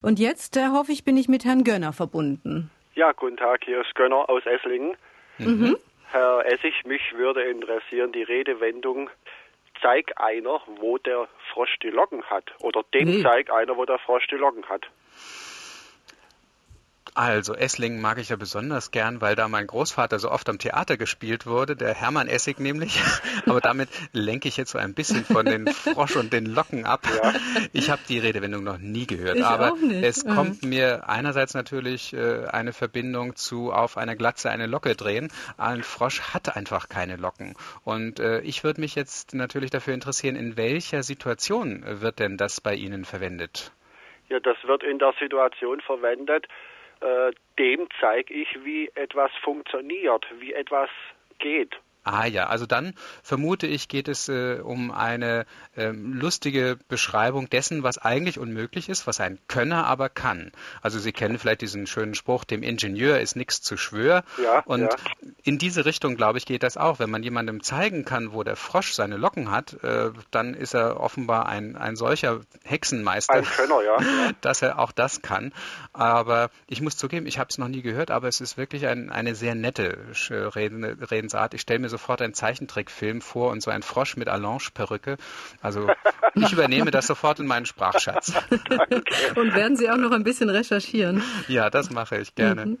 Und jetzt äh, hoffe ich, bin ich mit Herrn Gönner verbunden. Ja, guten Tag, hier ist Gönner aus Esslingen. Mhm. Herr Essig, mich würde interessieren die Redewendung zeig einer, wo der Frosch die Locken hat. Oder dem nee. zeig einer, wo der Frosch die Locken hat. Also Esslingen mag ich ja besonders gern, weil da mein Großvater so oft am Theater gespielt wurde, der Hermann Essig nämlich. Aber damit lenke ich jetzt so ein bisschen von den Frosch und den Locken ab. Ja. Ich habe die Redewendung noch nie gehört, ich aber es mhm. kommt mir einerseits natürlich äh, eine Verbindung zu auf einer Glatze eine Locke drehen. Ein Frosch hat einfach keine Locken. Und äh, ich würde mich jetzt natürlich dafür interessieren, in welcher Situation wird denn das bei Ihnen verwendet? Ja, das wird in der Situation verwendet, dem zeige ich, wie etwas funktioniert, wie etwas geht. Ah ja, also dann vermute ich, geht es äh, um eine äh, lustige Beschreibung dessen, was eigentlich unmöglich ist, was ein Könner aber kann. Also Sie kennen vielleicht diesen schönen Spruch, dem Ingenieur ist nichts zu schwör. Ja, Und ja. in diese Richtung, glaube ich, geht das auch. Wenn man jemandem zeigen kann, wo der Frosch seine Locken hat, äh, dann ist er offenbar ein, ein solcher Hexenmeister, ein Könner, ja. dass er auch das kann. Aber ich muss zugeben, ich habe es noch nie gehört, aber es ist wirklich ein, eine sehr nette Redensart. Ich stelle mir so sofort einen Zeichentrickfilm vor und so ein Frosch mit Allonge-Perücke. Also ich übernehme das sofort in meinen Sprachschatz. und werden Sie auch noch ein bisschen recherchieren? Ja, das mache ich gerne. Mhm.